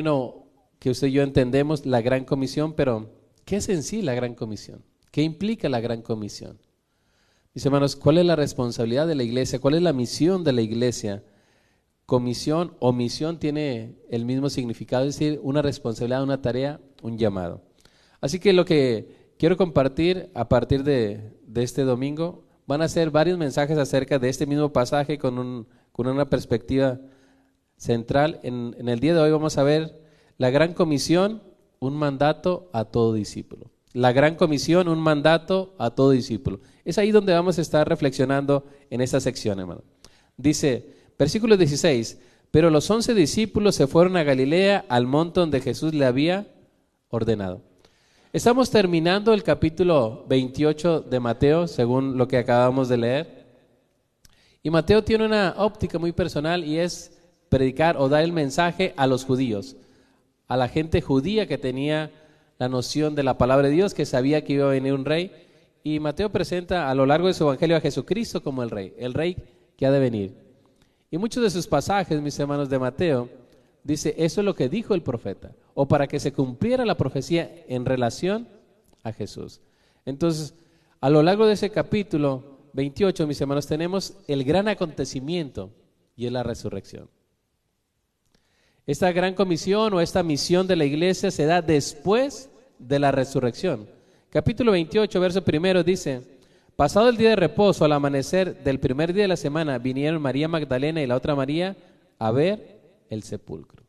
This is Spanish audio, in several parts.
Bueno, que usted y yo entendemos la gran comisión, pero ¿qué es en sí la gran comisión? ¿Qué implica la gran comisión? Mis hermanos, ¿cuál es la responsabilidad de la iglesia? ¿Cuál es la misión de la iglesia? Comisión o misión tiene el mismo significado, es decir, una responsabilidad, una tarea, un llamado. Así que lo que quiero compartir a partir de, este domingo van a ser varios mensajes acerca de este mismo pasaje con, una perspectiva central. en el día de hoy vamos a ver la gran comisión, un mandato a todo discípulo. La gran comisión, un mandato a todo discípulo. Es ahí donde vamos a estar reflexionando en esta sección, hermano. Dice, versículo 16, pero los once discípulos se fueron a Galilea, al monte donde Jesús le había ordenado. Estamos terminando el capítulo 28 de Mateo, según lo que acabamos de leer. Y Mateo tiene una óptica muy personal y es predicar o dar el mensaje a los judíos a la gente judía que tenía la noción de la palabra de Dios, que sabía que iba a venir un rey. Y Mateo presenta a lo largo de su evangelio a Jesucristo como el rey, el rey que ha de venir. Y muchos de sus pasajes, mis hermanos de Mateo, dice, eso es lo que dijo el profeta, o para que se cumpliera la profecía en relación a Jesús. Entonces, a lo largo de ese capítulo 28, mis hermanos, tenemos el gran acontecimiento y es la resurrección. Esta gran comisión o esta misión de la iglesia se da después de la resurrección. Capítulo 28, verso primero dice, pasado el día de reposo, al amanecer del primer día de la semana, vinieron María Magdalena y la otra María a ver el sepulcro.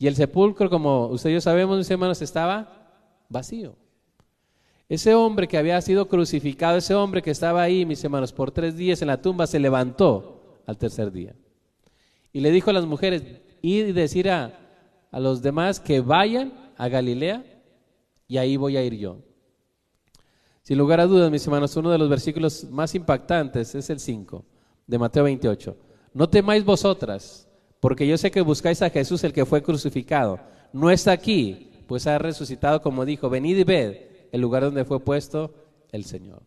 Y el sepulcro, como ustedes ya sabemos, mis hermanos, estaba vacío. Ese hombre que había sido crucificado, ese hombre que estaba ahí, mis hermanos, por tres días en la tumba, se levantó al tercer día. Y le dijo a las mujeres, y decir a, a los demás que vayan a Galilea y ahí voy a ir yo. Sin lugar a dudas, mis hermanos, uno de los versículos más impactantes es el 5 de Mateo 28. No temáis vosotras, porque yo sé que buscáis a Jesús el que fue crucificado. No está aquí, pues ha resucitado como dijo, venid y ved el lugar donde fue puesto el Señor.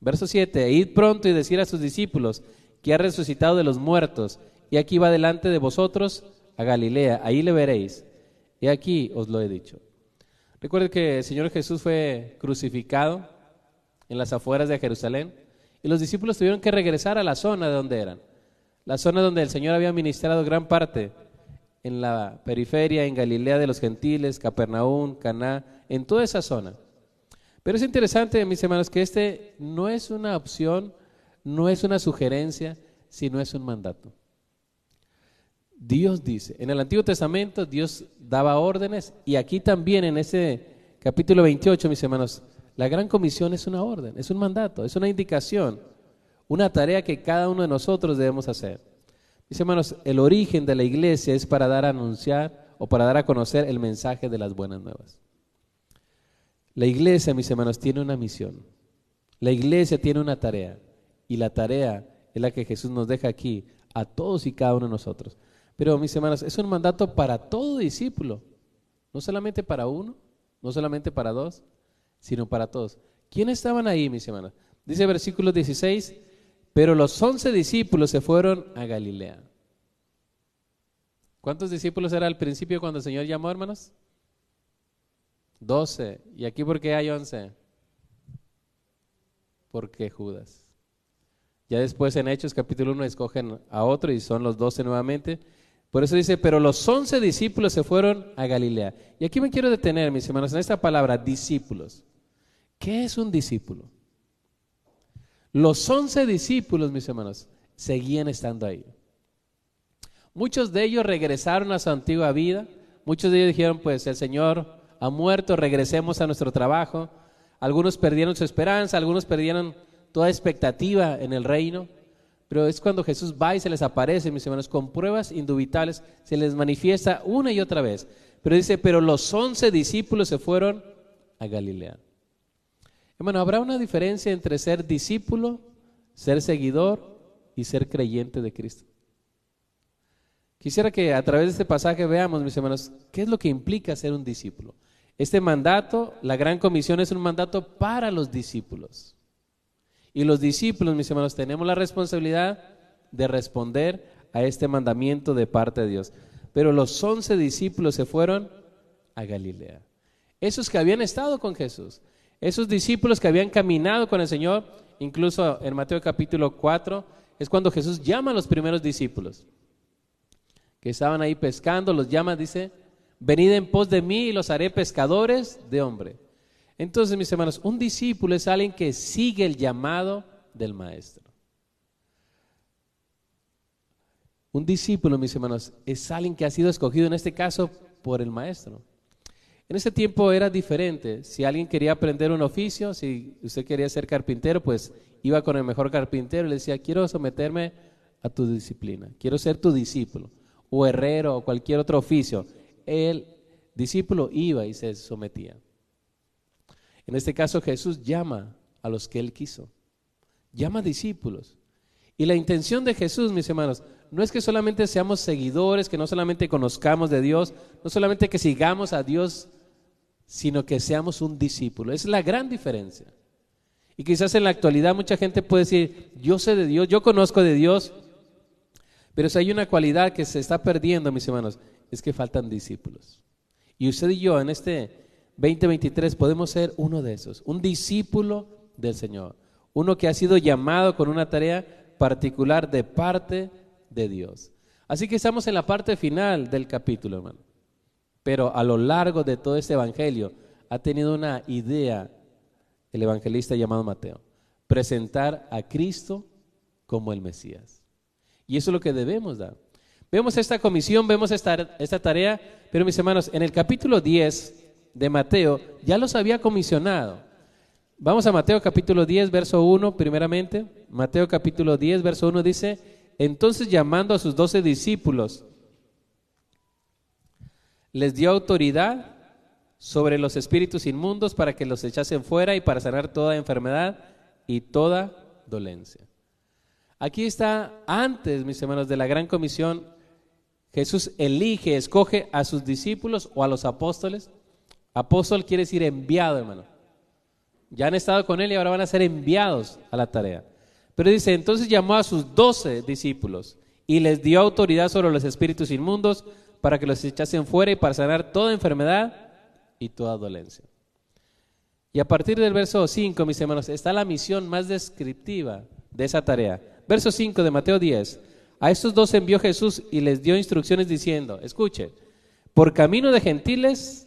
Verso 7, id pronto y decir a sus discípulos que ha resucitado de los muertos y aquí va delante de vosotros a Galilea, ahí le veréis. Y aquí os lo he dicho. Recuerden que el Señor Jesús fue crucificado en las afueras de Jerusalén y los discípulos tuvieron que regresar a la zona de donde eran. La zona donde el Señor había ministrado gran parte, en la periferia, en Galilea de los gentiles, Capernaum, Caná, en toda esa zona. Pero es interesante, mis hermanos, que este no es una opción, no es una sugerencia, sino es un mandato. Dios dice, en el Antiguo Testamento Dios daba órdenes y aquí también en ese capítulo 28, mis hermanos, la gran comisión es una orden, es un mandato, es una indicación, una tarea que cada uno de nosotros debemos hacer. Mis hermanos, el origen de la iglesia es para dar a anunciar o para dar a conocer el mensaje de las buenas nuevas. La iglesia, mis hermanos, tiene una misión. La iglesia tiene una tarea y la tarea es la que Jesús nos deja aquí a todos y cada uno de nosotros. Pero mis hermanos, es un mandato para todo discípulo, no solamente para uno, no solamente para dos, sino para todos. ¿Quiénes estaban ahí, mis hermanos? Dice versículo 16, pero los once discípulos se fueron a Galilea. ¿Cuántos discípulos era al principio cuando el Señor llamó, hermanos? Doce. ¿Y aquí por qué hay once? Porque Judas. Ya después en Hechos capítulo 1 escogen a otro y son los doce nuevamente. Por eso dice, pero los once discípulos se fueron a Galilea. Y aquí me quiero detener, mis hermanos, en esta palabra, discípulos. ¿Qué es un discípulo? Los once discípulos, mis hermanos, seguían estando ahí. Muchos de ellos regresaron a su antigua vida. Muchos de ellos dijeron, pues el Señor ha muerto, regresemos a nuestro trabajo. Algunos perdieron su esperanza, algunos perdieron toda expectativa en el reino. Pero es cuando Jesús va y se les aparece, mis hermanos, con pruebas indubitables, se les manifiesta una y otra vez. Pero dice, pero los once discípulos se fueron a Galilea. Hermano, ¿habrá una diferencia entre ser discípulo, ser seguidor y ser creyente de Cristo? Quisiera que a través de este pasaje veamos, mis hermanos, qué es lo que implica ser un discípulo. Este mandato, la gran comisión, es un mandato para los discípulos. Y los discípulos, mis hermanos, tenemos la responsabilidad de responder a este mandamiento de parte de Dios. pero los once discípulos se fueron a Galilea. Esos que habían estado con Jesús, esos discípulos que habían caminado con el Señor, incluso en Mateo capítulo 4, es cuando Jesús llama a los primeros discípulos, que estaban ahí pescando, los llama, dice, venid en pos de mí y los haré pescadores de hombre. Entonces, mis hermanos, un discípulo es alguien que sigue el llamado del maestro. Un discípulo, mis hermanos, es alguien que ha sido escogido en este caso por el maestro. En ese tiempo era diferente. Si alguien quería aprender un oficio, si usted quería ser carpintero, pues iba con el mejor carpintero y le decía, quiero someterme a tu disciplina, quiero ser tu discípulo, o herrero, o cualquier otro oficio. El discípulo iba y se sometía. En este caso Jesús llama a los que él quiso, llama discípulos. Y la intención de Jesús, mis hermanos, no es que solamente seamos seguidores, que no solamente conozcamos de Dios, no solamente que sigamos a Dios, sino que seamos un discípulo. Esa es la gran diferencia. Y quizás en la actualidad mucha gente puede decir, yo sé de Dios, yo conozco de Dios, pero si hay una cualidad que se está perdiendo, mis hermanos, es que faltan discípulos. Y usted y yo en este 2023 podemos ser uno de esos, un discípulo del Señor, uno que ha sido llamado con una tarea particular de parte de Dios. Así que estamos en la parte final del capítulo, hermano. Pero a lo largo de todo este evangelio ha tenido una idea el evangelista llamado Mateo, presentar a Cristo como el Mesías. Y eso es lo que debemos dar. Vemos esta comisión, vemos esta, esta tarea, pero mis hermanos, en el capítulo 10 de Mateo ya los había comisionado. Vamos a Mateo capítulo 10, verso 1, primeramente. Mateo capítulo 10, verso 1 dice, entonces llamando a sus doce discípulos, les dio autoridad sobre los espíritus inmundos para que los echasen fuera y para sanar toda enfermedad y toda dolencia. Aquí está antes, mis hermanos, de la gran comisión, Jesús elige, escoge a sus discípulos o a los apóstoles. Apóstol quiere decir enviado, hermano. Ya han estado con él y ahora van a ser enviados a la tarea. Pero dice, entonces llamó a sus doce discípulos y les dio autoridad sobre los espíritus inmundos para que los echasen fuera y para sanar toda enfermedad y toda dolencia. Y a partir del verso 5, mis hermanos, está la misión más descriptiva de esa tarea. Verso 5 de Mateo 10. A estos dos envió Jesús y les dio instrucciones diciendo, escuche, por camino de gentiles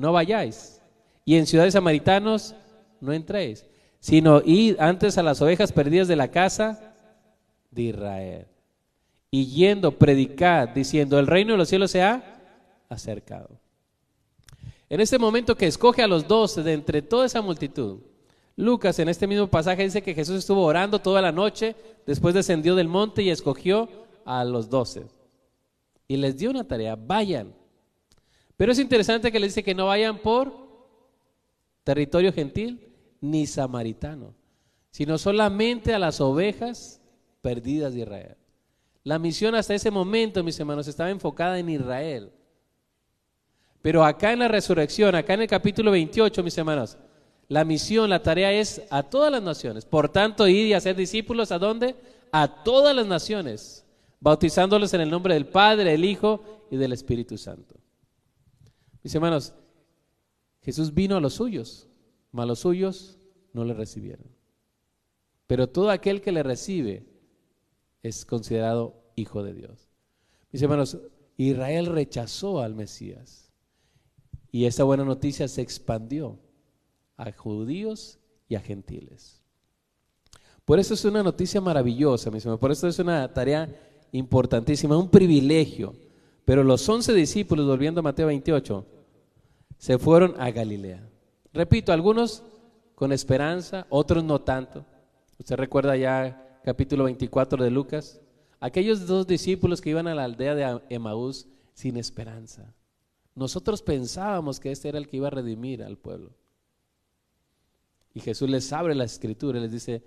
no vayáis, y en ciudades samaritanos no entréis, sino id antes a las ovejas perdidas de la casa de Israel. Y yendo, predicad, diciendo, el reino de los cielos se ha acercado. En este momento que escoge a los doce de entre toda esa multitud, Lucas en este mismo pasaje dice que Jesús estuvo orando toda la noche, después descendió del monte y escogió a los doce. Y les dio una tarea, vayan. Pero es interesante que les dice que no vayan por territorio gentil, ni samaritano, sino solamente a las ovejas perdidas de Israel. La misión hasta ese momento, mis hermanos, estaba enfocada en Israel. Pero acá en la resurrección, acá en el capítulo 28, mis hermanos, la misión, la tarea es a todas las naciones. Por tanto, ir y hacer discípulos, ¿a dónde? A todas las naciones, bautizándolos en el nombre del Padre, del Hijo y del Espíritu Santo. Mis hermanos, Jesús vino a los suyos, malos suyos no le recibieron. Pero todo aquel que le recibe es considerado hijo de Dios. Mis hermanos, Israel rechazó al Mesías y esa buena noticia se expandió a judíos y a gentiles. Por eso es una noticia maravillosa, mis hermanos. Por eso es una tarea importantísima, un privilegio. Pero los once discípulos, volviendo a Mateo 28, se fueron a Galilea. Repito, algunos con esperanza, otros no tanto. Usted recuerda ya capítulo 24 de Lucas, aquellos dos discípulos que iban a la aldea de Emaús sin esperanza. Nosotros pensábamos que este era el que iba a redimir al pueblo. Y Jesús les abre la escritura y les dice,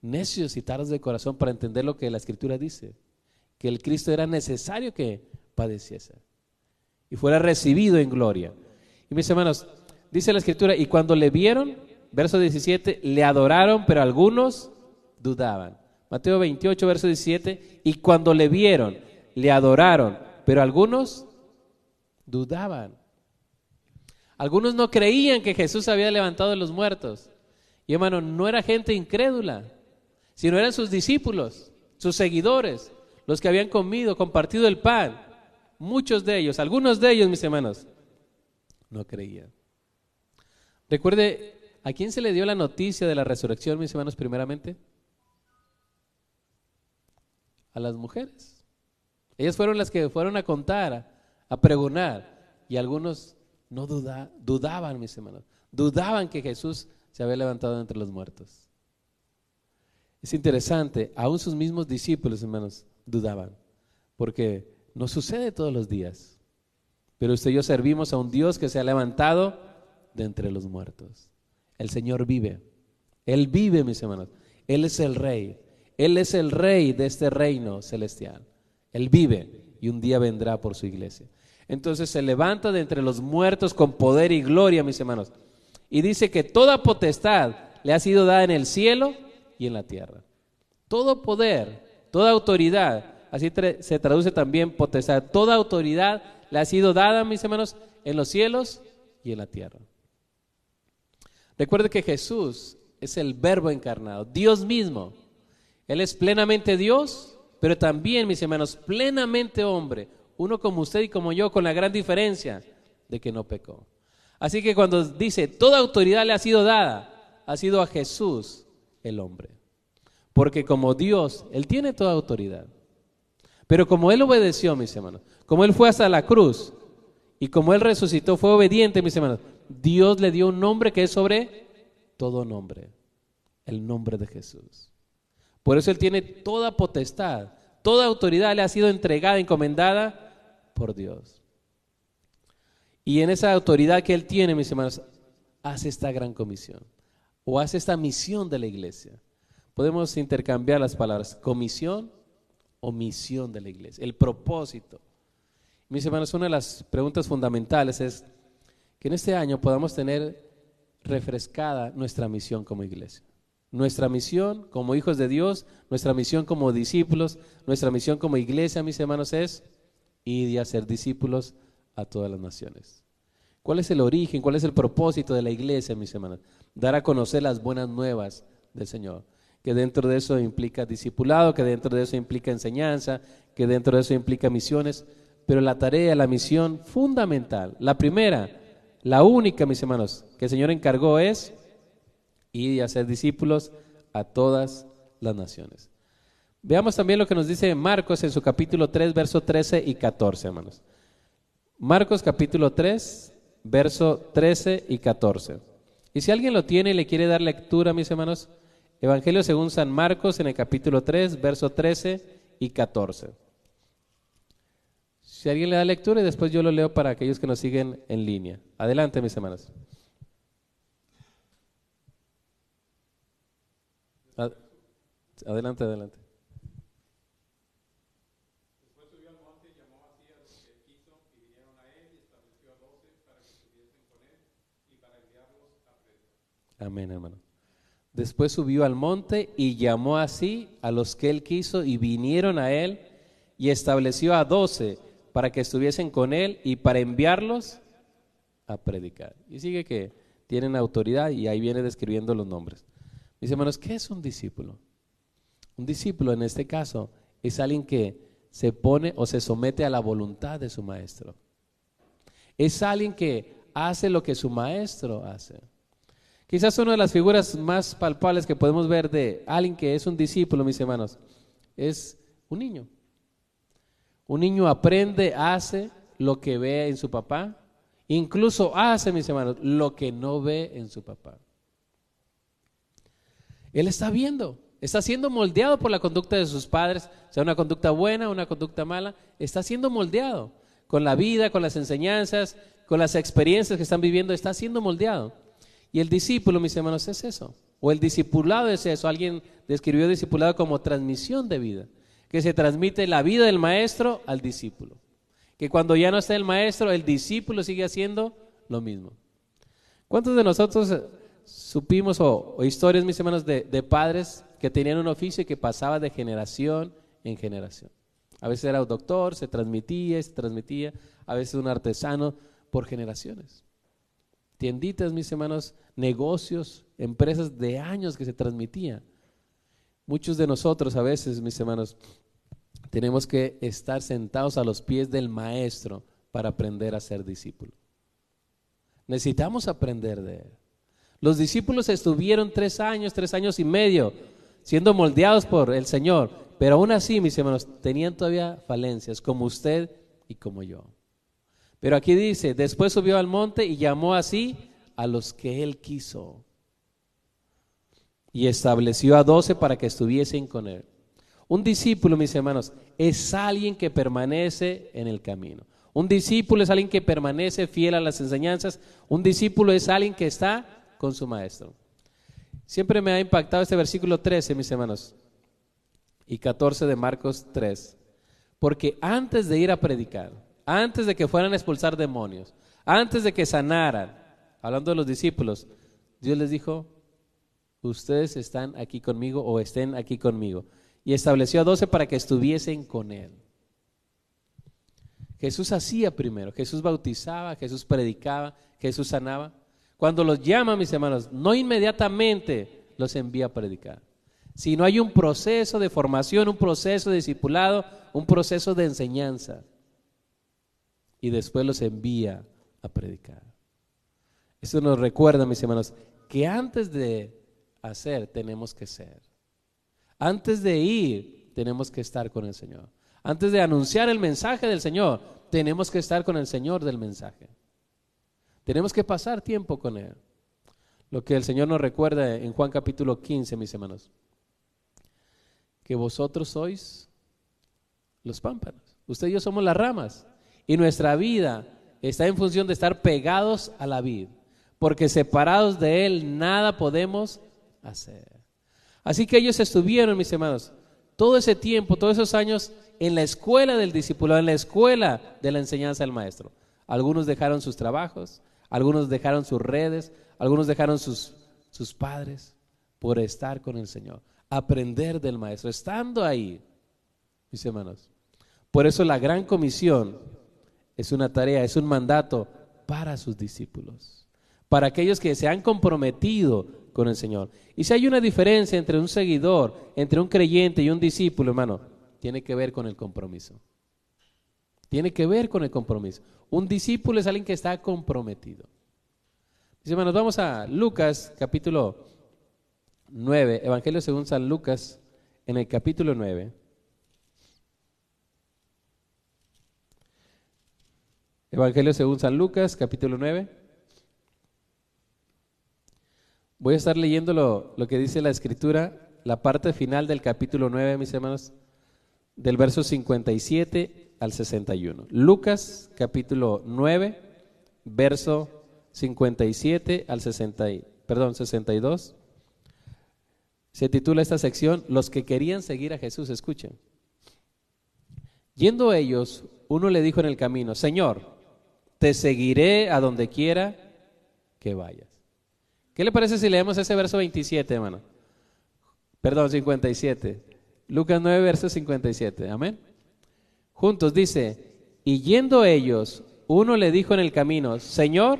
necios y tardos de corazón para entender lo que la escritura dice, que el Cristo era necesario que padeciese y fuera recibido en gloria. Y mis hermanos, dice la escritura, y cuando le vieron, verso 17, le adoraron, pero algunos dudaban. Mateo 28, verso 17, y cuando le vieron, le adoraron, pero algunos dudaban. Algunos no creían que Jesús había levantado los muertos. Y hermano, no era gente incrédula, sino eran sus discípulos, sus seguidores, los que habían comido, compartido el pan. Muchos de ellos, algunos de ellos, mis hermanos, no creían. Recuerde, ¿a quién se le dio la noticia de la resurrección, mis hermanos, primeramente? A las mujeres. Ellas fueron las que fueron a contar, a pregonar, y algunos no dudaban, mis hermanos, dudaban que Jesús se había levantado entre los muertos. Es interesante, aún sus mismos discípulos, hermanos, dudaban, porque no sucede todos los días. Pero usted y yo servimos a un Dios que se ha levantado de entre los muertos. El Señor vive. Él vive, mis hermanos. Él es el rey. Él es el rey de este reino celestial. Él vive y un día vendrá por su iglesia. Entonces se levanta de entre los muertos con poder y gloria, mis hermanos. Y dice que toda potestad le ha sido dada en el cielo y en la tierra. Todo poder, toda autoridad, así se traduce también potestad, toda autoridad le ha sido dada, mis hermanos, en los cielos y en la tierra. Recuerde que Jesús es el verbo encarnado, Dios mismo. Él es plenamente Dios, pero también, mis hermanos, plenamente hombre, uno como usted y como yo, con la gran diferencia de que no pecó. Así que cuando dice, toda autoridad le ha sido dada, ha sido a Jesús el hombre. Porque como Dios, Él tiene toda autoridad. Pero como Él obedeció, mis hermanos, como Él fue hasta la cruz y como Él resucitó, fue obediente, mis hermanos, Dios le dio un nombre que es sobre todo nombre, el nombre de Jesús. Por eso Él tiene toda potestad, toda autoridad le ha sido entregada, encomendada por Dios. Y en esa autoridad que Él tiene, mis hermanos, hace esta gran comisión o hace esta misión de la iglesia. Podemos intercambiar las palabras, comisión o misión de la iglesia, el propósito. Mis hermanos, una de las preguntas fundamentales es que en este año podamos tener refrescada nuestra misión como iglesia. Nuestra misión como hijos de Dios, nuestra misión como discípulos, nuestra misión como iglesia, mis hermanos, es y a ser discípulos a todas las naciones. ¿Cuál es el origen, cuál es el propósito de la iglesia, mis hermanos? Dar a conocer las buenas nuevas del Señor. Que dentro de eso implica discipulado, que dentro de eso implica enseñanza, que dentro de eso implica misiones. Pero la tarea, la misión fundamental, la primera, la única, mis hermanos, que el Señor encargó es ir y hacer discípulos a todas las naciones. Veamos también lo que nos dice Marcos en su capítulo 3, verso 13 y 14, hermanos. Marcos capítulo 3, verso 13 y 14. Y si alguien lo tiene y le quiere dar lectura, mis hermanos, Evangelio según San Marcos en el capítulo 3, verso 13 y 14. Si alguien le da lectura y después yo lo leo para aquellos que nos siguen en línea. Adelante, mis hermanos. Adelante, adelante. Amén, hermano. Después subió al monte y llamó así a los que él quiso y vinieron a él y estableció a doce para que estuviesen con él y para enviarlos a predicar. Y sigue que tienen autoridad y ahí viene describiendo los nombres. Mis hermanos, ¿qué es un discípulo? Un discípulo en este caso es alguien que se pone o se somete a la voluntad de su maestro. Es alguien que hace lo que su maestro hace. Quizás una de las figuras más palpables que podemos ver de alguien que es un discípulo, mis hermanos, es un niño. Un niño aprende, hace lo que ve en su papá, incluso hace, mis hermanos, lo que no ve en su papá. Él está viendo, está siendo moldeado por la conducta de sus padres, sea una conducta buena, una conducta mala, está siendo moldeado con la vida, con las enseñanzas, con las experiencias que están viviendo, está siendo moldeado. Y el discípulo, mis hermanos, es eso. O el discipulado es eso. Alguien describió discipulado como transmisión de vida. Que se transmite la vida del maestro al discípulo. Que cuando ya no está el maestro, el discípulo sigue haciendo lo mismo. ¿Cuántos de nosotros eh, supimos o, historias, mis hermanos, de, padres que tenían un oficio y que pasaba de generación en generación? A veces era un doctor, se transmitía, se transmitía, a veces un artesano por generaciones. Tienditas, mis hermanos, negocios, empresas de años que se transmitían. Muchos de nosotros a veces, mis hermanos, tenemos que estar sentados a los pies del maestro para aprender a ser discípulo. Necesitamos aprender de él. Los discípulos estuvieron tres años, tres años y medio, siendo moldeados por el Señor, pero aún así, mis hermanos, tenían todavía falencias, como usted y como yo. Pero aquí dice, después subió al monte y llamó así a los que él quiso. Y estableció a doce para que estuviesen con él. Un discípulo, mis hermanos, es alguien que permanece en el camino. Un discípulo es alguien que permanece fiel a las enseñanzas. Un discípulo es alguien que está con su maestro. Siempre me ha impactado este versículo 13, mis hermanos, y 14 de Marcos 3. Porque antes de ir a predicar, antes de que fueran a expulsar demonios, antes de que sanaran, hablando de los discípulos, Dios les dijo, ustedes están aquí conmigo o estén aquí conmigo y estableció a doce para que estuviesen con él. Jesús hacía primero, Jesús bautizaba, Jesús predicaba, Jesús sanaba. Cuando los llama, mis hermanos, no inmediatamente los envía a predicar, sino hay un proceso de formación, un proceso de discipulado, un proceso de enseñanza. Y después los envía a predicar. Eso nos recuerda, mis hermanos, que antes de hacer tenemos que ser. Antes de ir, tenemos que estar con el Señor. Antes de anunciar el mensaje del Señor, tenemos que estar con el Señor del mensaje. Tenemos que pasar tiempo con Él. Lo que el Señor nos recuerda en Juan capítulo 15, mis hermanos. Que vosotros sois los pámpanos. Usted y yo somos las ramas. Y nuestra vida está en función de estar pegados a la vid. Porque separados de Él nada podemos hacer. Así que ellos estuvieron, mis hermanos, todo ese tiempo, todos esos años en la escuela del discipulado, en la escuela de la enseñanza del maestro. Algunos dejaron sus trabajos, algunos dejaron sus redes, algunos dejaron sus, sus padres por estar con el Señor, aprender del maestro, estando ahí, mis hermanos. Por eso la gran comisión es una tarea, es un mandato para sus discípulos, para aquellos que se han comprometido con el Señor. Y si hay una diferencia entre un seguidor, entre un creyente y un discípulo, hermano, tiene que ver con el compromiso. Tiene que ver con el compromiso. Un discípulo es alguien que está comprometido. Mis hermanos, vamos a Lucas capítulo 9, Evangelio según San Lucas, en el capítulo 9. Evangelio según San Lucas, capítulo 9. Voy a estar leyendo lo, que dice la escritura, la parte final del capítulo 9, mis hermanos, del verso 57 al 61. Lucas capítulo 9, verso 57 al 60, perdón, 62. Se titula esta sección Los que querían seguir a Jesús, escuchen. Yendo ellos, uno le dijo en el camino, Señor, te seguiré a donde quiera que vayas. ¿Qué le parece si leemos ese verso 27, hermano? Perdón, 57. Lucas 9, verso 57. Amén. Juntos dice, y yendo ellos, uno le dijo en el camino, Señor,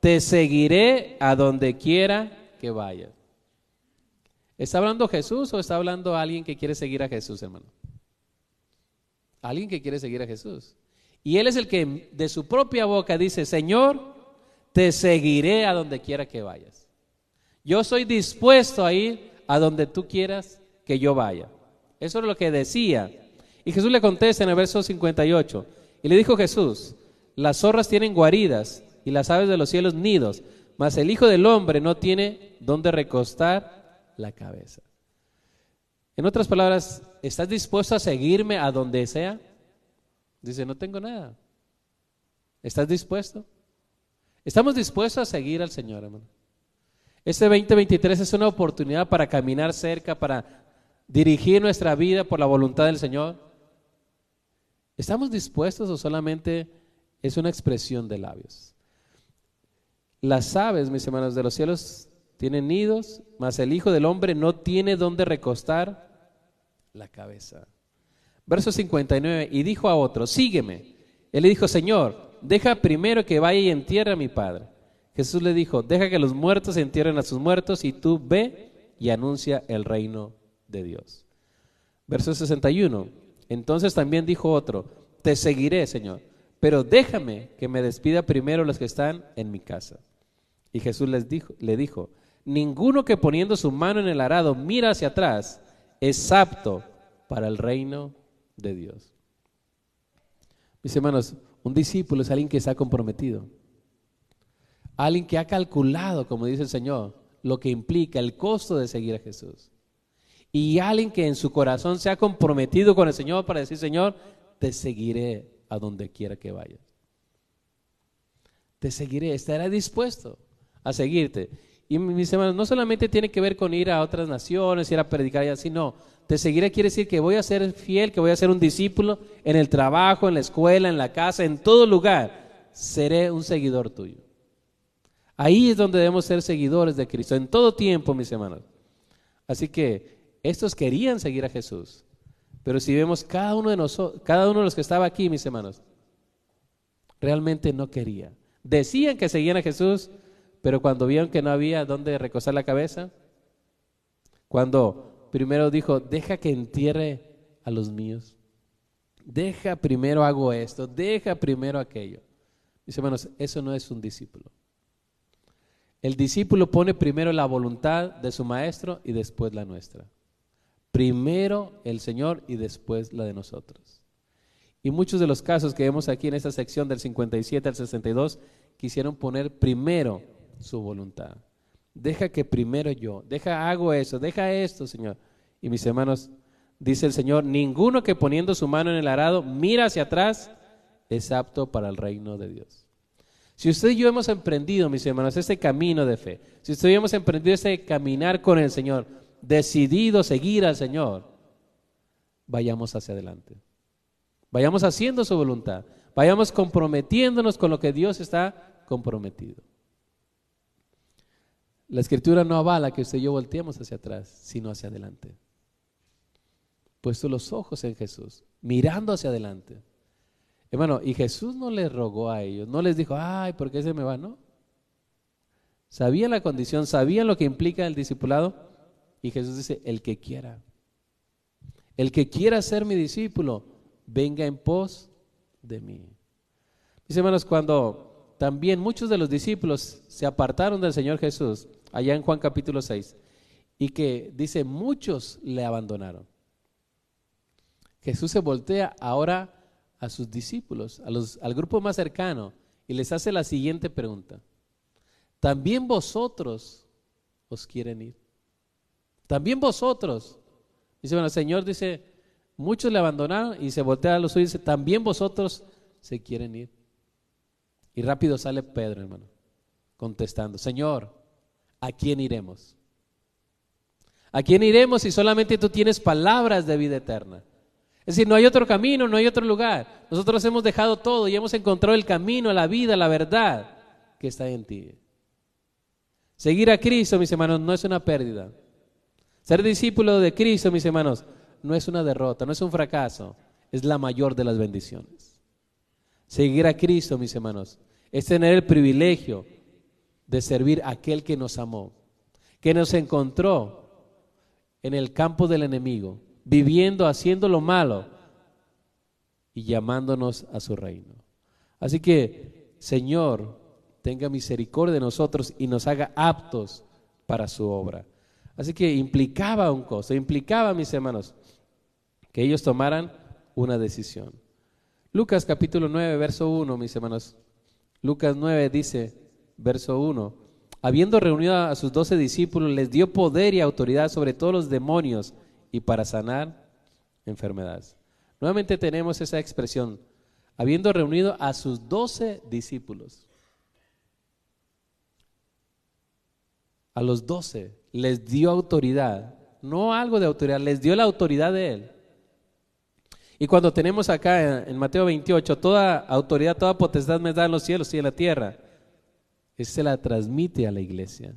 te seguiré a donde quiera que vayas. ¿Está hablando Jesús o está hablando alguien que quiere seguir a Jesús, hermano? Alguien que quiere seguir a Jesús. Y él es el que de su propia boca dice, Señor, te seguiré a donde quiera que vayas. Yo soy dispuesto a ir a donde tú quieras que yo vaya. Eso es lo que decía. Y Jesús le contesta en el verso 58. Y le dijo Jesús, las zorras tienen guaridas y las aves de los cielos nidos, mas el Hijo del Hombre no tiene dónde recostar la cabeza. En otras palabras, ¿estás dispuesto a seguirme a donde sea? Dice, no tengo nada. ¿Estás dispuesto? Estamos dispuestos a seguir al Señor, hermano. Este 2023 es una oportunidad para caminar cerca, para dirigir nuestra vida por la voluntad del Señor. ¿Estamos dispuestos o solamente es una expresión de labios? Las aves, mis hermanos, de los cielos tienen nidos, mas el Hijo del Hombre no tiene dónde recostar la cabeza. Verso 59, y dijo a otro, sígueme. Él le dijo, Señor, deja primero que vaya y entierre a mi padre. Jesús le dijo, deja que los muertos entierren a sus muertos y tú ve y anuncia el reino de Dios. Verso 61, entonces también dijo otro, te seguiré, Señor, pero déjame que me despida primero los que están en mi casa. Y Jesús les dijo, le dijo, ninguno que poniendo su mano en el arado mira hacia atrás es apto para el reino de Dios. Mis hermanos, un discípulo es alguien que está comprometido. Alguien que ha calculado, como dice el Señor, lo que implica el costo de seguir a Jesús. Y alguien que en su corazón se ha comprometido con el Señor para decir, Señor, te seguiré a donde quiera que vayas. Te seguiré, estaré dispuesto a seguirte. Y mis hermanos, no solamente tiene que ver con ir a otras naciones, ir a predicar y así, no. Te seguiré quiere decir que voy a ser fiel, que voy a ser un discípulo en el trabajo, en la escuela, en la casa, en todo lugar. Seré un seguidor tuyo. Ahí es donde debemos ser seguidores de Cristo, en todo tiempo, mis hermanos. Así que estos querían seguir a Jesús. Pero si vemos cada uno de nosotros, cada uno de los que estaba aquí, mis hermanos, realmente no quería. Decían que seguían a Jesús, pero cuando vieron que no había dónde recostar la cabeza, cuando primero dijo, deja que entierre a los míos, deja primero hago esto, deja primero aquello. Mis hermanos, eso no es un discípulo. El discípulo pone primero la voluntad de su maestro y después la nuestra. Primero el Señor y después la de nosotros. Y muchos de los casos que vemos aquí en esta sección del 57 al 62 quisieron poner primero su voluntad. Deja que primero yo, deja hago eso, deja esto, Señor. Y mis hermanos, dice el Señor, ninguno que poniendo su mano en el arado mira hacia atrás es apto para el reino de Dios. Si usted y yo hemos emprendido, mis hermanos, este camino de fe, si usted y yo hemos emprendido este caminar con el Señor, decidido seguir al Señor, vayamos hacia adelante. Vayamos haciendo su voluntad. Vayamos comprometiéndonos con lo que Dios está comprometido. La escritura no avala que usted y yo volteemos hacia atrás, sino hacia adelante. Puesto los ojos en Jesús, mirando hacia adelante. Hermano, y Jesús no les rogó a ellos, no les dijo, ay, ¿por qué se me va? No. Sabían la condición, sabían lo que implica el discipulado, y Jesús dice, el que quiera, el que quiera ser mi discípulo, venga en pos de mí. Mis hermanos, cuando también muchos de los discípulos se apartaron del Señor Jesús, allá en Juan capítulo 6, y que dice, muchos le abandonaron. Jesús se voltea ahora a sus discípulos, a los, al grupo más cercano, y les hace la siguiente pregunta. ¿También vosotros os quieren ir? También vosotros. Dice, bueno, el Señor dice, muchos le abandonaron y se voltea a los suyos y dice, también vosotros se quieren ir. Y rápido sale Pedro, hermano, contestando, Señor, ¿a quién iremos? ¿A quién iremos si solamente tú tienes palabras de vida eterna? Es decir, no hay otro camino, no hay otro lugar. Nosotros hemos dejado todo y hemos encontrado el camino, la vida, la verdad que está en ti. Seguir a Cristo, mis hermanos, no es una pérdida. Ser discípulo de Cristo, mis hermanos, no es una derrota, no es un fracaso, es la mayor de las bendiciones. Seguir a Cristo, mis hermanos, es tener el privilegio de servir a aquel que nos amó, que nos encontró en el campo del enemigo, viviendo, haciendo lo malo y llamándonos a su reino. Así que, Señor, tenga misericordia de nosotros y nos haga aptos para su obra. Así que implicaba un costo, implicaba, mis hermanos, que ellos tomaran una decisión. Lucas capítulo 9, verso 1, mis hermanos. Lucas 9 dice, verso 1, habiendo reunido a sus doce discípulos, les dio poder y autoridad sobre todos los demonios y para sanar enfermedades. Nuevamente tenemos esa expresión, habiendo reunido a sus doce discípulos. A los doce les dio autoridad, no algo de autoridad, les dio la autoridad de Él. Y cuando tenemos acá en, Mateo 28, toda autoridad, toda potestad me da en los cielos y en la tierra, se la transmite a la iglesia.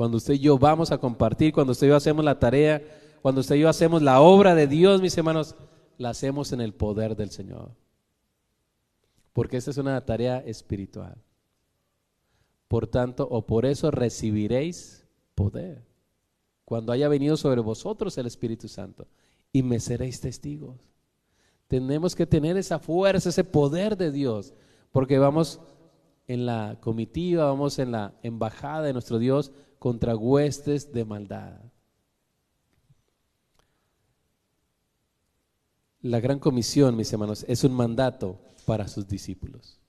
Cuando usted y yo vamos a compartir, cuando usted y yo hacemos la tarea, cuando usted y yo hacemos la obra de Dios, mis hermanos, la hacemos en el poder del Señor. Porque esta es una tarea espiritual. Por tanto, o por eso recibiréis poder. Cuando haya venido sobre vosotros el Espíritu Santo y me seréis testigos. Tenemos que tener esa fuerza, ese poder de Dios, porque vamos en la comitiva, vamos en la embajada de nuestro Dios contra huestes de maldad. La gran comisión, mis hermanos, es un mandato para sus discípulos.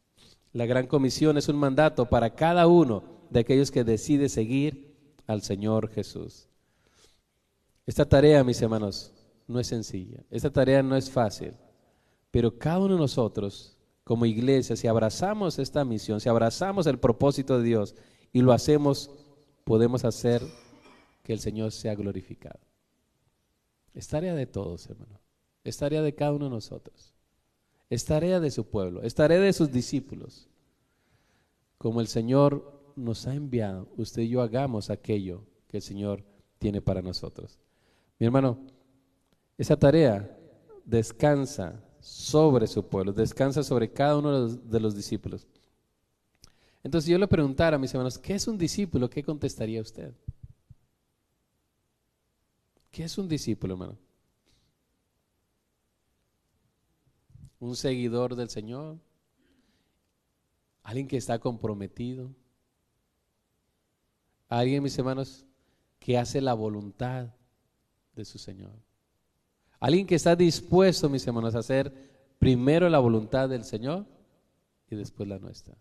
La gran comisión es un mandato para cada uno de aquellos que decide seguir al Señor Jesús. Esta tarea, mis hermanos, no es sencilla. Esta tarea no es fácil. Pero cada uno de nosotros, como iglesia, si abrazamos esta misión, si abrazamos el propósito de Dios y lo hacemos, podemos hacer que el Señor sea glorificado. Es tarea de todos, hermano. Es tarea de cada uno de nosotros. Es tarea de su pueblo. Es tarea de sus discípulos. Como el Señor nos ha enviado, usted y yo hagamos aquello que el Señor tiene para nosotros. Mi hermano, esa tarea descansa sobre su pueblo, descansa sobre cada uno de los, de los discípulos. Entonces yo le preguntara a mis hermanos, ¿qué es un discípulo? ¿Qué contestaría usted? ¿Qué es un discípulo, hermano? un seguidor del Señor, alguien que está comprometido, alguien, mis hermanos, que hace la voluntad de su Señor. Alguien que está dispuesto, mis hermanos, a hacer primero la voluntad del Señor y después la nuestra.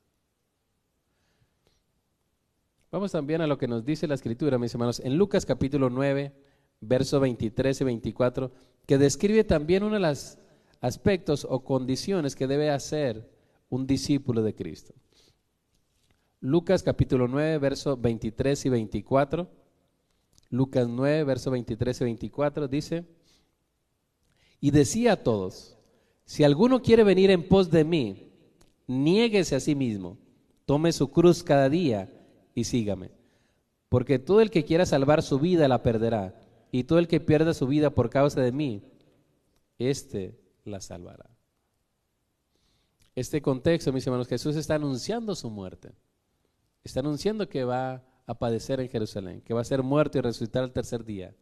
Vamos también a lo que nos dice la Escritura, mis hermanos, en Lucas capítulo 9, verso 23 y 24, que describe también una de las aspectos o condiciones que debe hacer un discípulo de Cristo. Lucas capítulo 9, versos 23 y 24. Lucas 9, versos 23 y 24 dice, y decía a todos, si alguno quiere venir en pos de mí, niéguese a sí mismo, tome su cruz cada día y sígame. Porque todo el que quiera salvar su vida la perderá, y todo el que pierda su vida por causa de mí, este la salvará. Este contexto, mis hermanos, Jesús está anunciando su muerte. Está anunciando que va a padecer en Jerusalén, que va a ser muerto y resucitar el tercer día.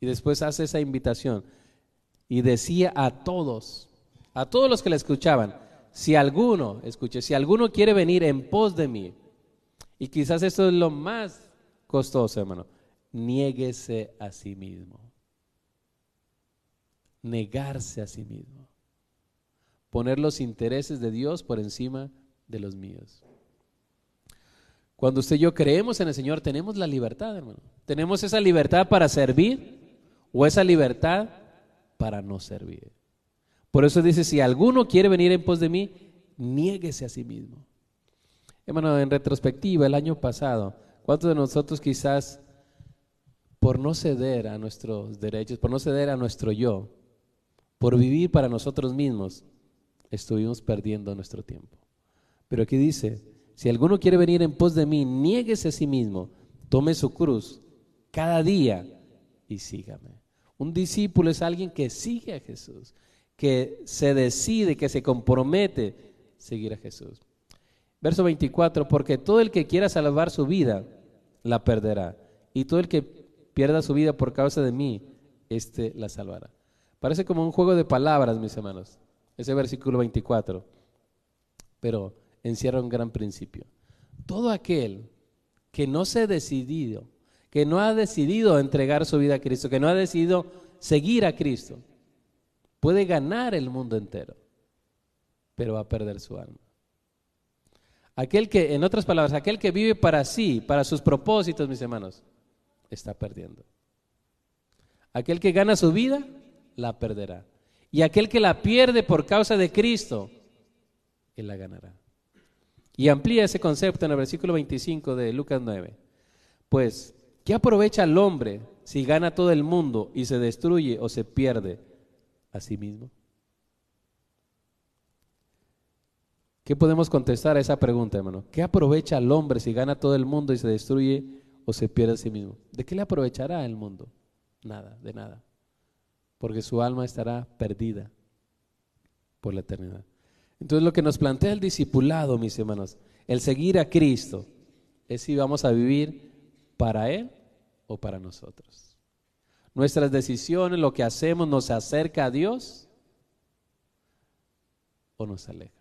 Y después hace esa invitación y decía a todos, a todos los que le escuchaban, si alguno, escuche, si alguno quiere venir en pos de mí, y quizás esto es lo más costoso, hermano, niéguese a sí mismo negarse a sí mismo, poner los intereses de Dios por encima de los míos. Cuando usted y yo creemos en el Señor, tenemos la libertad, hermano. Tenemos esa libertad para servir o esa libertad para no servir. Por eso dice, si alguno quiere venir en pos de mí, niéguese a sí mismo. Hermano, en retrospectiva, el año pasado, ¿cuántos de nosotros quizás por no ceder a nuestros derechos, por no ceder a nuestro yo, por vivir para nosotros mismos, estuvimos perdiendo nuestro tiempo. Pero aquí dice, si alguno quiere venir en pos de mí, niéguese a sí mismo, tome su cruz cada día y sígame. Un discípulo es alguien que sigue a Jesús, que se decide, que se compromete seguir a Jesús. Verso 24, porque todo el que quiera salvar su vida, la perderá. Y todo el que pierda su vida por causa de mí, éste la salvará. Parece como un juego de palabras, mis hermanos, ese versículo 24, pero encierra un gran principio. Todo aquel que no se ha decidido, que no ha decidido entregar su vida a Cristo, que no ha decidido seguir a Cristo, puede ganar el mundo entero, pero va a perder su alma. Aquel que, en otras palabras, aquel que vive para sí, para sus propósitos, mis hermanos, está perdiendo. Aquel que gana su vida, la perderá. Y aquel que la pierde por causa de Cristo, él la ganará. Y amplía ese concepto en el versículo 25 de Lucas 9. Pues, ¿qué aprovecha el hombre si gana todo el mundo y se destruye o se pierde a sí mismo? ¿Qué podemos contestar a esa pregunta, hermano? ¿Qué aprovecha el hombre si gana todo el mundo y se destruye o se pierde a sí mismo? ¿De qué le aprovechará el mundo? nada, de nada, porque su alma estará perdida por la eternidad. Entonces lo que nos plantea el discipulado, mis hermanos, el seguir a Cristo, es si vamos a vivir para Él o para nosotros. Nuestras decisiones, lo que hacemos, nos acerca a Dios o nos aleja.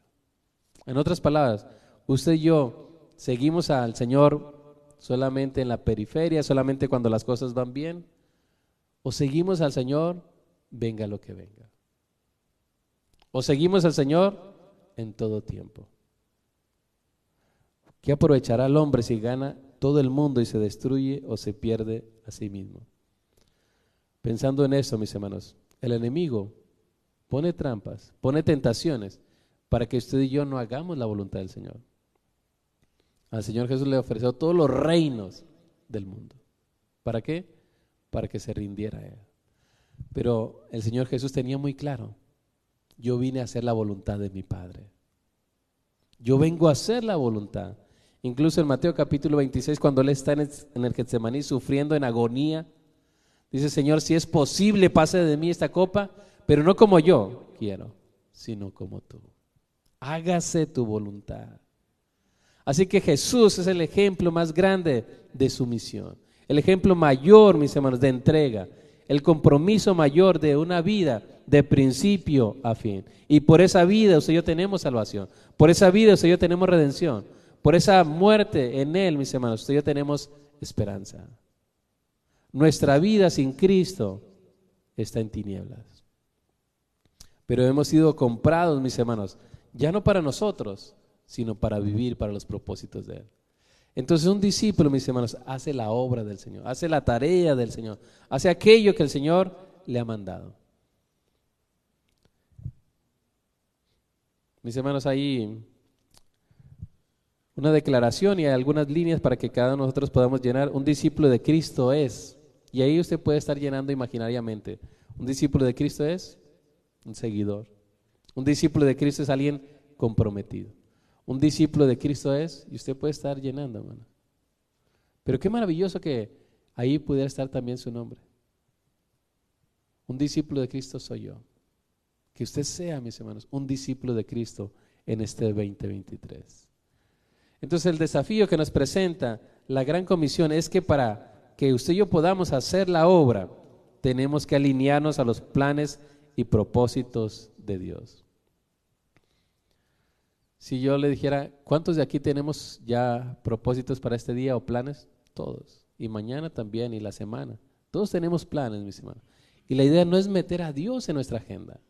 En otras palabras, usted y yo seguimos al Señor solamente en la periferia, solamente cuando las cosas van bien, o seguimos al Señor, venga lo que venga. O seguimos al Señor en todo tiempo. ¿Qué aprovechará el hombre si gana todo el mundo y se destruye o se pierde a sí mismo? Pensando en eso, mis hermanos, el enemigo pone trampas, pone tentaciones para que usted y yo no hagamos la voluntad del Señor. Al Señor Jesús le ofreció todos los reinos del mundo. ¿Para qué? Para que se rindiera Él. Pero el Señor Jesús tenía muy claro, yo vine a hacer la voluntad de mi Padre. Yo vengo a hacer la voluntad. Incluso en Mateo capítulo 26, cuando Él está en el Getsemaní sufriendo en agonía, dice, Señor, si es posible, pase de mí esta copa, pero no como yo quiero, sino como tú hágase tu voluntad. Así que Jesús es el ejemplo más grande de su misión, el ejemplo mayor, mis hermanos, de entrega, el compromiso mayor de una vida de principio a fin. Y por esa vida usted yo tenemos salvación, por esa vida usted yo tenemos redención, por esa muerte en Él, mis hermanos, usted yo tenemos esperanza. Nuestra vida sin Cristo está en tinieblas. Pero hemos sido comprados, mis hermanos, ya no para nosotros, sino para vivir para los propósitos de Él. Entonces un discípulo, mis hermanos, hace la obra del Señor, hace la tarea del Señor, hace aquello que el Señor le ha mandado. Mis hermanos, hay una declaración y hay algunas líneas para que cada uno de nosotros podamos llenar. Un discípulo de Cristo es, y ahí usted puede estar llenando imaginariamente, un discípulo de Cristo es un seguidor. Un discípulo de Cristo es alguien comprometido. Un discípulo de Cristo es, y usted puede estar llenando, hermano. Pero qué maravilloso que ahí pudiera estar también su nombre. Un discípulo de Cristo soy yo. Que usted sea, mis hermanos, un discípulo de Cristo en este 2023. Entonces el desafío que nos presenta la gran comisión es que para que usted y yo podamos hacer la obra, tenemos que alinearnos a los planes y propósitos de Dios. Si yo le dijera, ¿cuántos de aquí tenemos ya propósitos para este día o planes? Todos. Y mañana también y la semana. Todos tenemos planes, mis hermanos. Y la idea no es meter a Dios en nuestra agenda,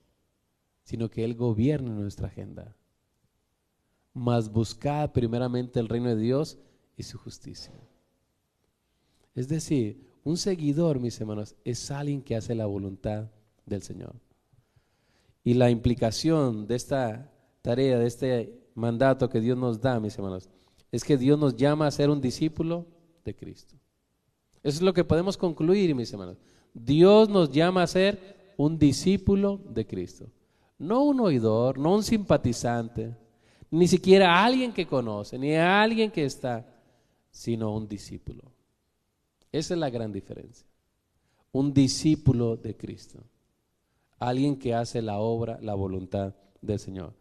sino que Él gobierne nuestra agenda. Mas buscad primeramente el reino de Dios y su justicia. Es decir, un seguidor, mis hermanos, es alguien que hace la voluntad del Señor. Y la implicación de esta tarea, de este mandato que Dios nos da, mis hermanos, es que Dios nos llama a ser un discípulo de Cristo. Eso es lo que podemos concluir, mis hermanos. Dios nos llama a ser un discípulo de Cristo. No un oidor, no un simpatizante, ni siquiera alguien que conoce, ni alguien que está, sino un discípulo. Esa es la gran diferencia. Un discípulo de Cristo. Alguien que hace la obra, la voluntad del Señor.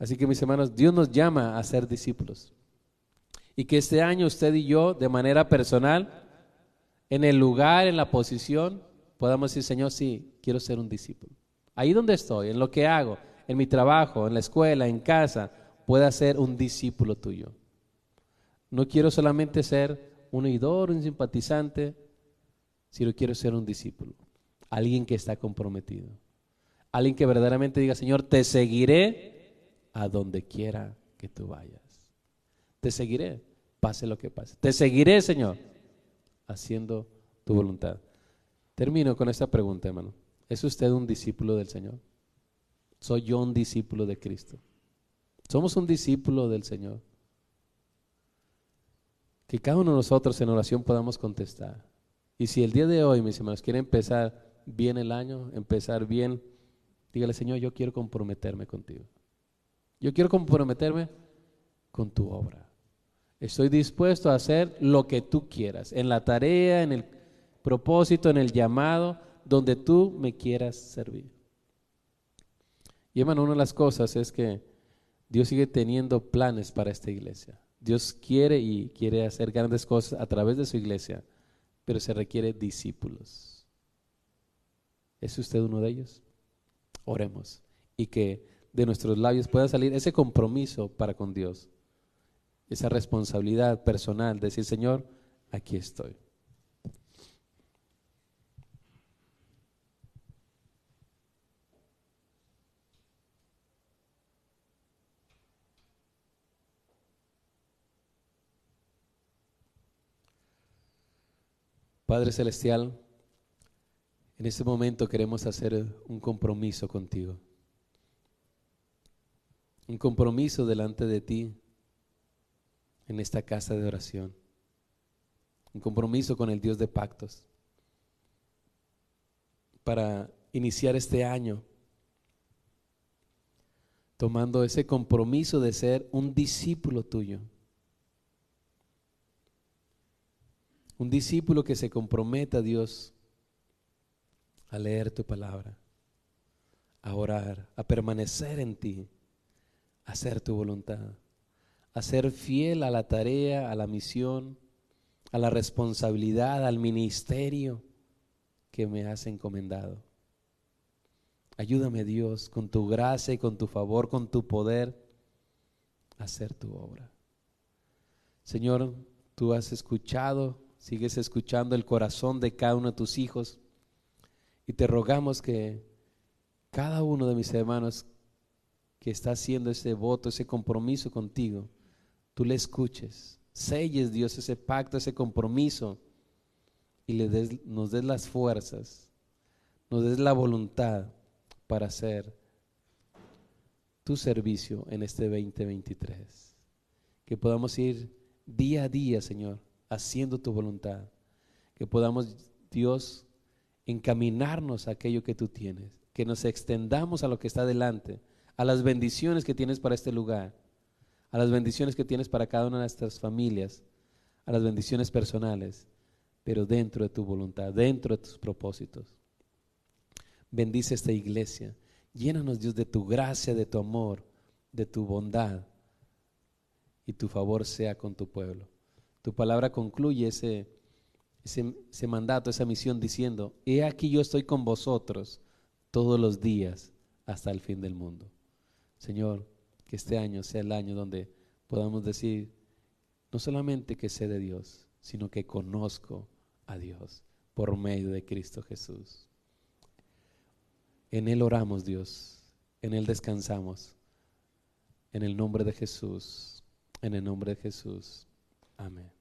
Así que mis hermanos, Dios nos llama a ser discípulos. Y que este año usted y yo, de manera personal, en el lugar, en la posición, podamos decir, Señor, sí, quiero ser un discípulo. Ahí donde estoy, en lo que hago, en mi trabajo, en la escuela, en casa, pueda ser un discípulo tuyo. No quiero solamente ser un oidor, un simpatizante, sino quiero ser un discípulo. Alguien que está comprometido. Alguien que verdaderamente diga, Señor, te seguiré a donde quiera que tú vayas. Te seguiré, pase lo que pase. Te seguiré, Señor, haciendo tu voluntad. Termino con esta pregunta, hermano. ¿Es usted un discípulo del Señor? ¿Soy yo un discípulo de Cristo? ¿Somos un discípulo del Señor? Que cada uno de nosotros en oración podamos contestar. Y si el día de hoy, mis hermanos, quiere empezar bien el año, empezar bien, dígale, Señor, yo quiero comprometerme contigo. Yo quiero comprometerme con tu obra. Estoy dispuesto a hacer lo que tú quieras, en la tarea, en el propósito, en el llamado donde tú me quieras servir. Y hermano, una de las cosas es que Dios sigue teniendo planes para esta iglesia. Dios quiere y quiere hacer grandes cosas a través de su iglesia, pero se requiere discípulos. ¿Es usted uno de ellos? Oremos y que de nuestros labios pueda salir ese compromiso para con Dios, esa responsabilidad personal, decir, Señor, aquí estoy. Padre Celestial, en este momento queremos hacer un compromiso contigo. Un compromiso delante de ti en esta casa de oración. Un compromiso con el Dios de pactos. Para iniciar este año tomando ese compromiso de ser un discípulo tuyo. Un discípulo que se comprometa a Dios a leer tu palabra, a orar, a permanecer en ti, hacer tu voluntad, a ser fiel a la tarea, a la misión, a la responsabilidad, al ministerio que me has encomendado. Ayúdame Dios con tu gracia y con tu favor, con tu poder, a hacer tu obra. Señor, tú has escuchado sigues escuchando el corazón de cada uno de tus hijos y te rogamos que cada uno de mis hermanos que está haciendo ese voto, ese compromiso contigo, tú le escuches, selles Dios ese pacto, ese compromiso y le des, nos des las fuerzas, nos des la voluntad para hacer tu servicio en este 2023. Que podamos ir día a día, Señor, haciendo tu voluntad. Que podamos, Dios, encaminarnos a aquello que tú tienes. Que nos extendamos a lo que está delante, a las bendiciones que tienes para este lugar, a las bendiciones que tienes para cada una de nuestras familias, a las bendiciones personales, pero dentro de tu voluntad, dentro de tus propósitos. Bendice esta iglesia. Llénanos, Dios, de tu gracia, de tu amor, de tu bondad, y tu favor sea con tu pueblo. Tu palabra concluye ese, ese, mandato, esa misión diciendo, he aquí yo estoy con vosotros todos los días hasta el fin del mundo. Señor, que este año sea el año donde podamos decir, no solamente que sé de Dios, sino que conozco a Dios por medio de Cristo Jesús. En Él oramos, Dios, en Él descansamos. En el nombre de Jesús, en el nombre de Jesús. Amén.